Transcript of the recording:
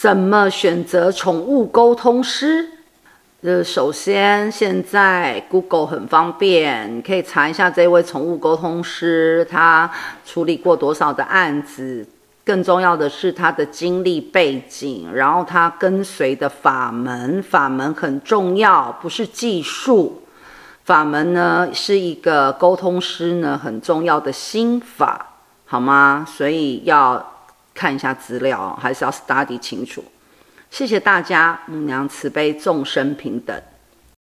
怎么选择宠物沟通师？呃，首先现在 Google 很方便，你可以查一下这位宠物沟通师他处理过多少的案子，更重要的是他的经历背景，然后他跟随的法门，法门很重要，不是技术。法门呢是一个沟通师呢很重要的心法，好吗？所以要看一下资料，还是要 study 清楚。谢谢大家，母娘慈悲，众生平等。